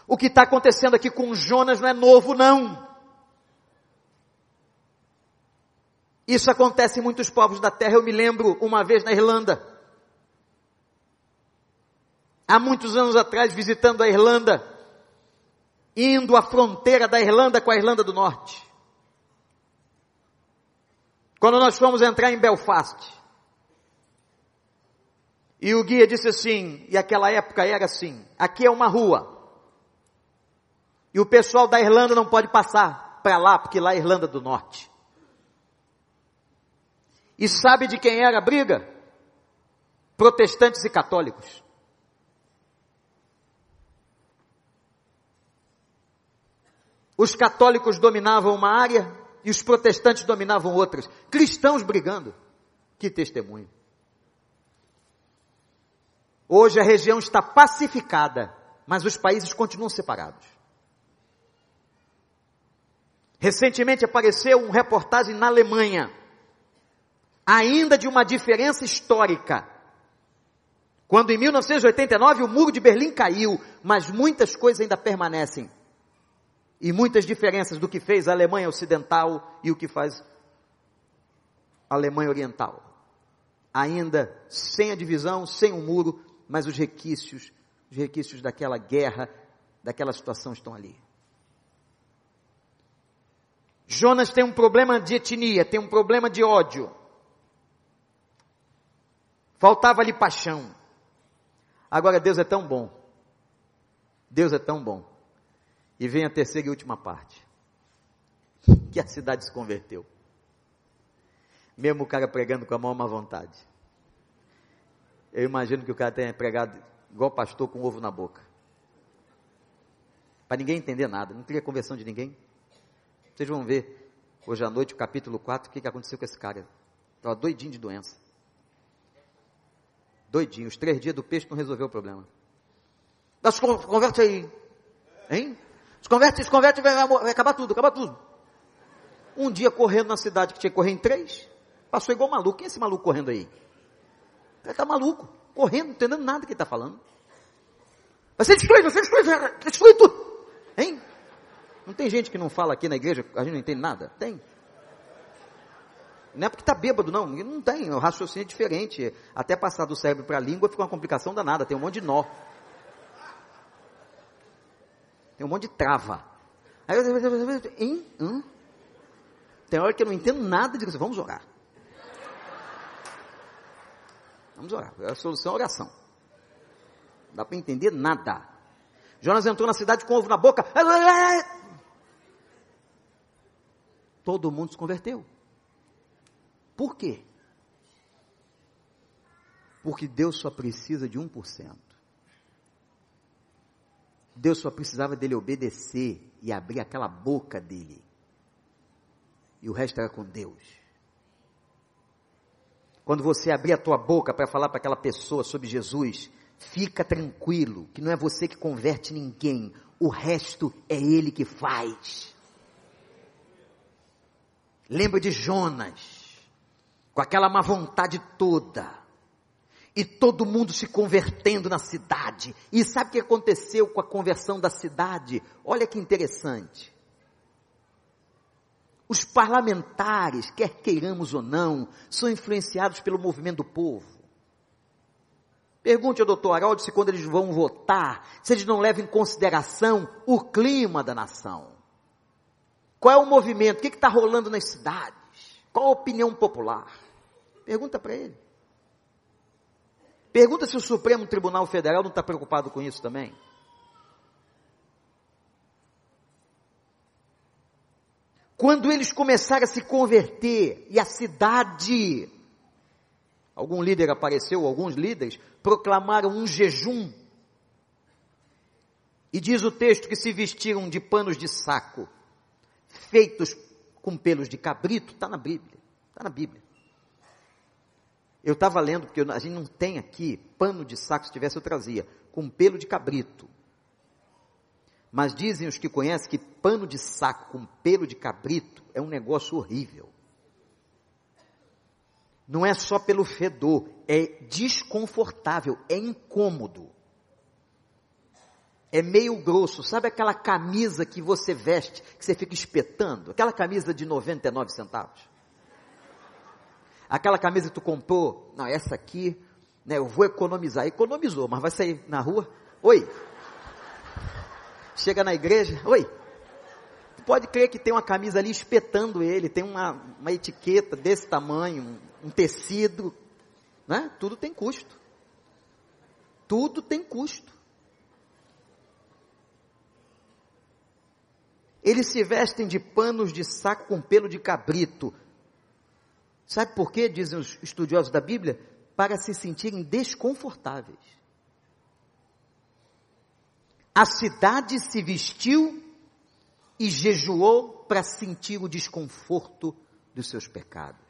O que está acontecendo aqui com Jonas não é novo, não. Isso acontece em muitos povos da terra. Eu me lembro uma vez na Irlanda. Há muitos anos atrás, visitando a Irlanda, indo à fronteira da Irlanda com a Irlanda do Norte. Quando nós fomos entrar em Belfast, e o guia disse assim, e aquela época era assim, aqui é uma rua, e o pessoal da Irlanda não pode passar para lá, porque lá é Irlanda do Norte. E sabe de quem era a briga? Protestantes e católicos. Os católicos dominavam uma área e os protestantes dominavam outras. Cristãos brigando. Que testemunho. Hoje a região está pacificada, mas os países continuam separados. Recentemente apareceu uma reportagem na Alemanha ainda de uma diferença histórica. Quando em 1989 o muro de Berlim caiu, mas muitas coisas ainda permanecem. E muitas diferenças do que fez a Alemanha Ocidental e o que faz a Alemanha Oriental. Ainda sem a divisão, sem o muro, mas os requisitos, os requisitos daquela guerra, daquela situação estão ali. Jonas tem um problema de etnia, tem um problema de ódio. Faltava-lhe paixão. Agora Deus é tão bom. Deus é tão bom. E vem a terceira e última parte. Que a cidade se converteu. Mesmo o cara pregando com a mão má vontade. Eu imagino que o cara tenha pregado igual pastor com ovo na boca. Para ninguém entender nada. Não queria conversão de ninguém. Vocês vão ver hoje à noite, o capítulo 4, o que, que aconteceu com esse cara. Estava doidinho de doença. Doidinho. Os três dias do peixe não resolveu o problema. Se converte aí. Hein? Se converte, se converte, vai, vai acabar tudo, acabar tudo. Um dia correndo na cidade que tinha que correr em três, passou igual maluco. Quem é esse maluco correndo aí? Ele está maluco, correndo, não entendendo nada que ele está falando. Vai ser destruído, vai destruir tudo. Hein? Não tem gente que não fala aqui na igreja, a gente não entende nada? Tem. Não é porque está bêbado, não. Não tem, o raciocínio é diferente. Até passar do cérebro para a língua fica uma complicação danada, tem um monte de nó. Tem um monte de trava. Aí eu hein? Hum? Tem hora que eu não entendo nada digo assim, vamos orar. Vamos orar. A solução é a oração. Não dá para entender nada. Jonas entrou na cidade com ovo na boca. Todo mundo se converteu. Por quê? Porque Deus só precisa de 1%. Deus só precisava dele obedecer e abrir aquela boca dele. E o resto era com Deus. Quando você abrir a tua boca para falar para aquela pessoa sobre Jesus, fica tranquilo, que não é você que converte ninguém, o resto é ele que faz. Lembra de Jonas. Com aquela má vontade toda, e todo mundo se convertendo na cidade. E sabe o que aconteceu com a conversão da cidade? Olha que interessante. Os parlamentares, quer queiramos ou não, são influenciados pelo movimento do povo. Pergunte ao doutor Haroldo se quando eles vão votar, se eles não levam em consideração o clima da nação. Qual é o movimento? O que está rolando nas cidades? Qual a opinião popular? Pergunta para ele. Pergunta se o Supremo Tribunal Federal não está preocupado com isso também. Quando eles começaram a se converter e a cidade, algum líder apareceu, alguns líderes proclamaram um jejum. E diz o texto que se vestiram de panos de saco, feitos com pelos de cabrito, está na Bíblia, está na Bíblia. Eu estava lendo, porque a gente não tem aqui pano de saco, se tivesse eu trazia, com pelo de cabrito. Mas dizem os que conhecem que pano de saco com pelo de cabrito é um negócio horrível. Não é só pelo fedor, é desconfortável, é incômodo. É meio grosso, sabe aquela camisa que você veste, que você fica espetando? Aquela camisa de 99 centavos. Aquela camisa que tu comprou, não, essa aqui, né, eu vou economizar. Economizou, mas vai sair na rua. Oi. Chega na igreja, oi. Tu pode crer que tem uma camisa ali espetando ele, tem uma, uma etiqueta desse tamanho, um, um tecido, né? Tudo tem custo. Tudo tem custo. Eles se vestem de panos de saco com pelo de cabrito, Sabe por quê, dizem os estudiosos da Bíblia? Para se sentirem desconfortáveis. A cidade se vestiu e jejuou para sentir o desconforto dos seus pecados.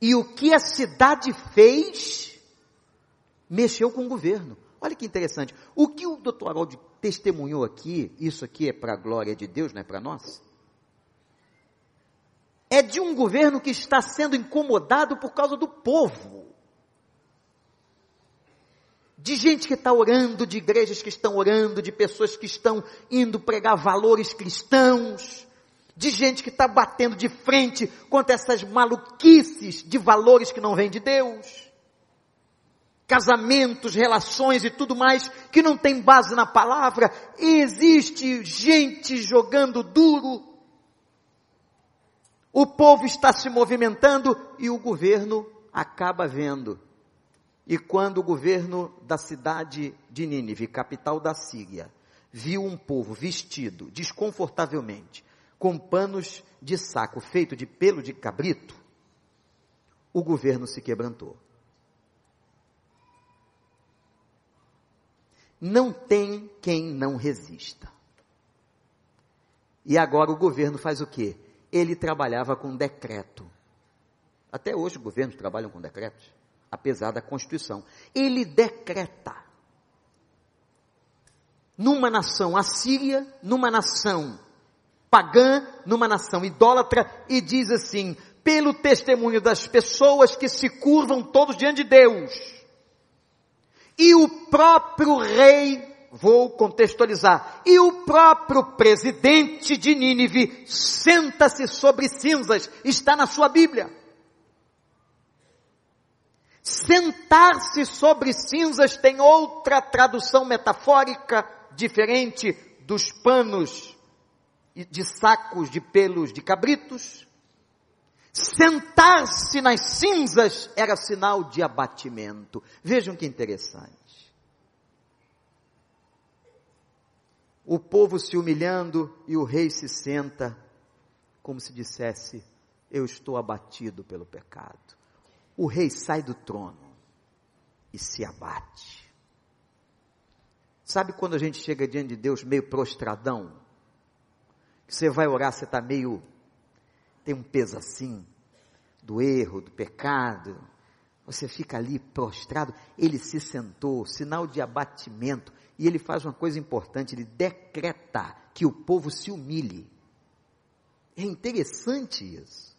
E o que a cidade fez, mexeu com o governo. Olha que interessante. O que o doutor Haroldo testemunhou aqui, isso aqui é para a glória de Deus, não é para nós? É de um governo que está sendo incomodado por causa do povo. De gente que está orando, de igrejas que estão orando, de pessoas que estão indo pregar valores cristãos, de gente que está batendo de frente contra essas maluquices de valores que não vêm de Deus. Casamentos, relações e tudo mais que não tem base na palavra. E existe gente jogando duro o povo está se movimentando e o governo acaba vendo. E quando o governo da cidade de Nínive, capital da Síria, viu um povo vestido desconfortavelmente, com panos de saco feito de pelo de cabrito, o governo se quebrantou. Não tem quem não resista. E agora o governo faz o quê? Ele trabalhava com decreto. Até hoje os governos trabalham com decretos, apesar da Constituição. Ele decreta. Numa nação assíria, numa nação pagã, numa nação idólatra, e diz assim: pelo testemunho das pessoas que se curvam todos diante de Deus, e o próprio rei vou contextualizar. E o próprio presidente de Nínive senta-se sobre cinzas, está na sua Bíblia. Sentar-se sobre cinzas tem outra tradução metafórica diferente dos panos de sacos de pelos de cabritos. Sentar-se nas cinzas era sinal de abatimento. Vejam que interessante. O povo se humilhando e o rei se senta, como se dissesse: Eu estou abatido pelo pecado. O rei sai do trono e se abate. Sabe quando a gente chega diante de Deus meio prostradão? Você vai orar, você está meio. tem um peso assim, do erro, do pecado. Você fica ali prostrado. Ele se sentou, sinal de abatimento. E ele faz uma coisa importante, ele decreta que o povo se humilhe. É interessante isso.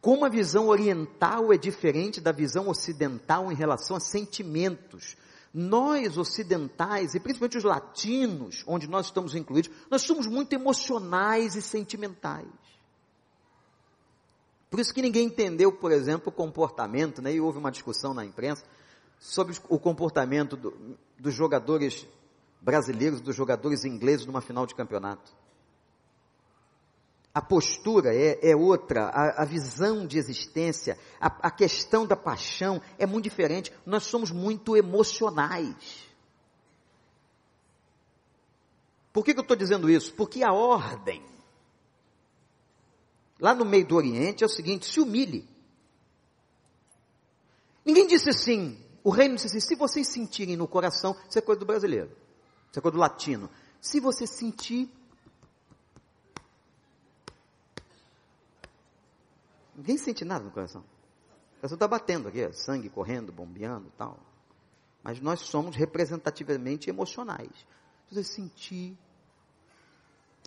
Como a visão oriental é diferente da visão ocidental em relação a sentimentos. Nós ocidentais, e principalmente os latinos, onde nós estamos incluídos, nós somos muito emocionais e sentimentais. Por isso que ninguém entendeu, por exemplo, o comportamento, né? e houve uma discussão na imprensa sobre o comportamento do, dos jogadores brasileiros, dos jogadores ingleses numa final de campeonato. A postura é, é outra, a, a, visão de existência, a, a questão da paixão é muito diferente. Nós somos muito emocionais. Por que, que eu estou dizendo isso? Porque a ordem lá no meio do Oriente é o seguinte: se humilhe. Ninguém disse assim, o reino disse assim: se vocês sentirem no coração, isso é coisa do brasileiro, isso é coisa do latino. Se você sentir. Ninguém sente nada no coração. O coração está batendo aqui, sangue correndo, bombeando e tal. Mas nós somos representativamente emocionais. Se você sentir.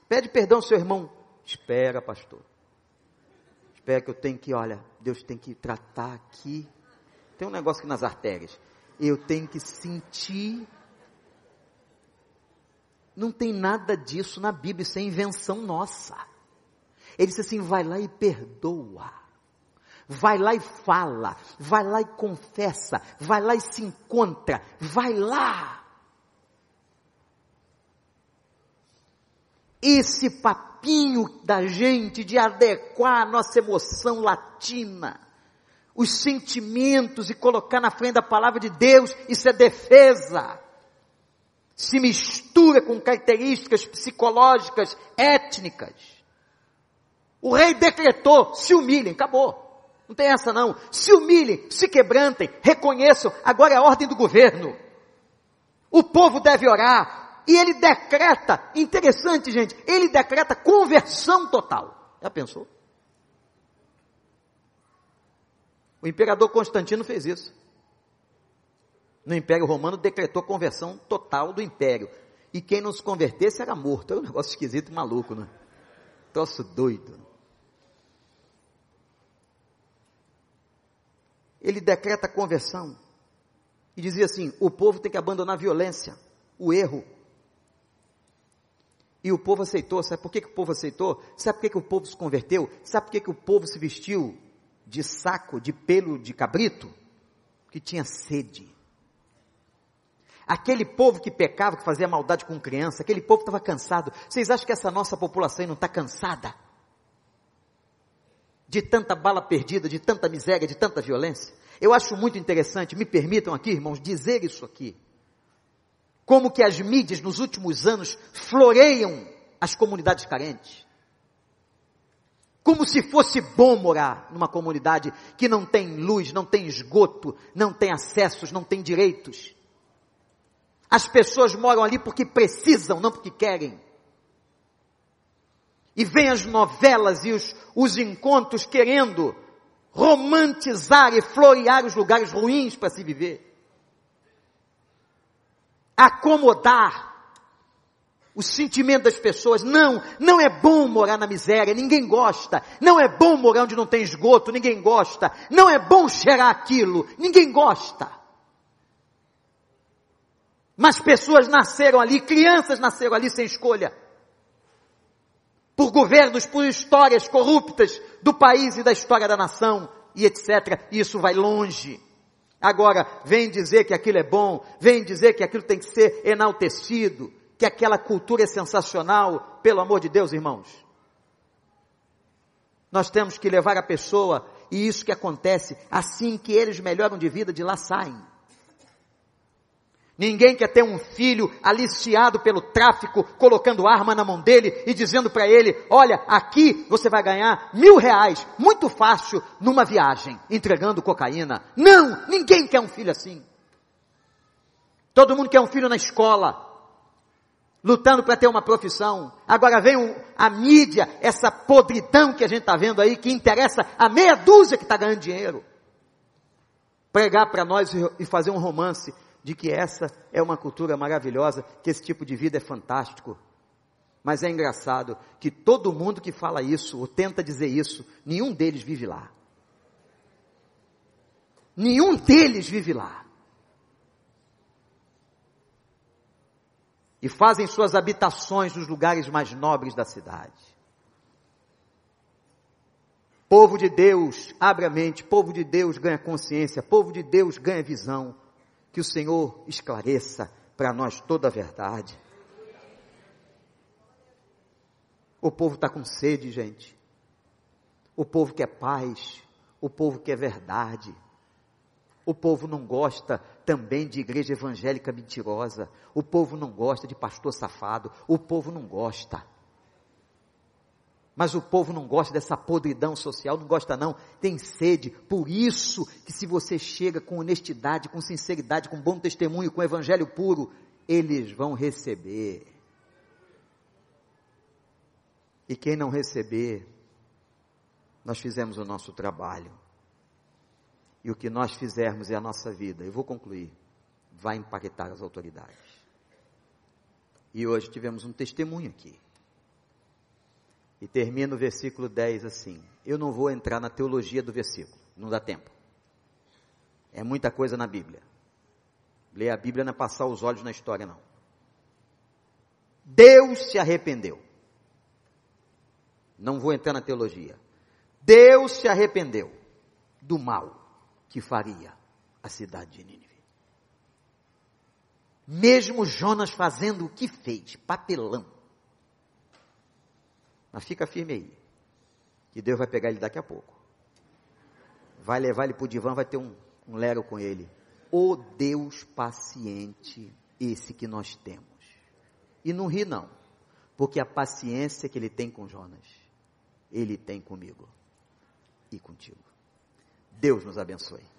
Pede perdão ao seu irmão. Espera, pastor pé que eu tenho que, olha, Deus tem que tratar aqui. Tem um negócio aqui nas artérias. Eu tenho que sentir. Não tem nada disso na Bíblia, isso é invenção nossa. Ele disse assim: vai lá e perdoa. Vai lá e fala, vai lá e confessa, vai lá e se encontra, vai lá. Esse papinho da gente de adequar a nossa emoção latina, os sentimentos e colocar na frente da palavra de Deus, isso é defesa. Se mistura com características psicológicas, étnicas. O rei decretou, se humilhem, acabou. Não tem essa não. Se humilhem, se quebrantem, reconheçam, agora é a ordem do governo. O povo deve orar, e ele decreta, interessante gente, ele decreta conversão total. Já pensou? O imperador Constantino fez isso. No Império Romano decretou conversão total do império. E quem não se convertesse era morto. É um negócio esquisito e maluco, né? Troço doido. Ele decreta conversão. E dizia assim: o povo tem que abandonar a violência, o erro, e o povo aceitou. Sabe por que, que o povo aceitou? Sabe por que, que o povo se converteu? Sabe por que, que o povo se vestiu de saco, de pelo de cabrito? Porque tinha sede. Aquele povo que pecava, que fazia maldade com criança, aquele povo estava cansado. Vocês acham que essa nossa população não está cansada? De tanta bala perdida, de tanta miséria, de tanta violência? Eu acho muito interessante, me permitam aqui, irmãos, dizer isso aqui como que as mídias nos últimos anos floreiam as comunidades carentes. Como se fosse bom morar numa comunidade que não tem luz, não tem esgoto, não tem acessos, não tem direitos. As pessoas moram ali porque precisam, não porque querem. E vem as novelas e os, os encontros querendo romantizar e florear os lugares ruins para se viver acomodar o sentimento das pessoas. Não, não é bom morar na miséria, ninguém gosta. Não é bom morar onde não tem esgoto, ninguém gosta. Não é bom cheirar aquilo, ninguém gosta. Mas pessoas nasceram ali, crianças nasceram ali sem escolha. Por governos, por histórias corruptas do país e da história da nação e etc. Isso vai longe. Agora, vem dizer que aquilo é bom, vem dizer que aquilo tem que ser enaltecido, que aquela cultura é sensacional, pelo amor de Deus, irmãos. Nós temos que levar a pessoa, e isso que acontece, assim que eles melhoram de vida, de lá saem. Ninguém quer ter um filho aliciado pelo tráfico, colocando arma na mão dele e dizendo para ele: olha, aqui você vai ganhar mil reais, muito fácil, numa viagem, entregando cocaína. Não, ninguém quer um filho assim. Todo mundo quer um filho na escola, lutando para ter uma profissão. Agora vem a mídia, essa podridão que a gente está vendo aí, que interessa a meia dúzia que está ganhando dinheiro. Pregar para nós e fazer um romance de que essa é uma cultura maravilhosa, que esse tipo de vida é fantástico. Mas é engraçado que todo mundo que fala isso, ou tenta dizer isso, nenhum deles vive lá. Nenhum deles vive lá. E fazem suas habitações nos lugares mais nobres da cidade. Povo de Deus, abre a mente, povo de Deus ganha consciência, povo de Deus ganha visão. Que o Senhor esclareça para nós toda a verdade. O povo está com sede, gente. O povo quer paz. O povo quer verdade. O povo não gosta também de igreja evangélica mentirosa. O povo não gosta de pastor safado. O povo não gosta. Mas o povo não gosta dessa podridão social, não gosta não, tem sede. Por isso que se você chega com honestidade, com sinceridade, com bom testemunho, com evangelho puro, eles vão receber. E quem não receber, nós fizemos o nosso trabalho. E o que nós fizermos é a nossa vida. Eu vou concluir. Vai impactar as autoridades. E hoje tivemos um testemunho aqui. E termina o versículo 10 assim. Eu não vou entrar na teologia do versículo, não dá tempo. É muita coisa na Bíblia. Ler a Bíblia não é passar os olhos na história, não. Deus se arrependeu. Não vou entrar na teologia. Deus se arrependeu do mal que faria a cidade de Nínive. Mesmo Jonas fazendo o que fez, papelão mas fica firme aí. Que Deus vai pegar ele daqui a pouco. Vai levar ele para o divã, vai ter um, um lero com ele. O Deus paciente, esse que nós temos. E não ri não, porque a paciência que ele tem com Jonas, ele tem comigo e contigo. Deus nos abençoe.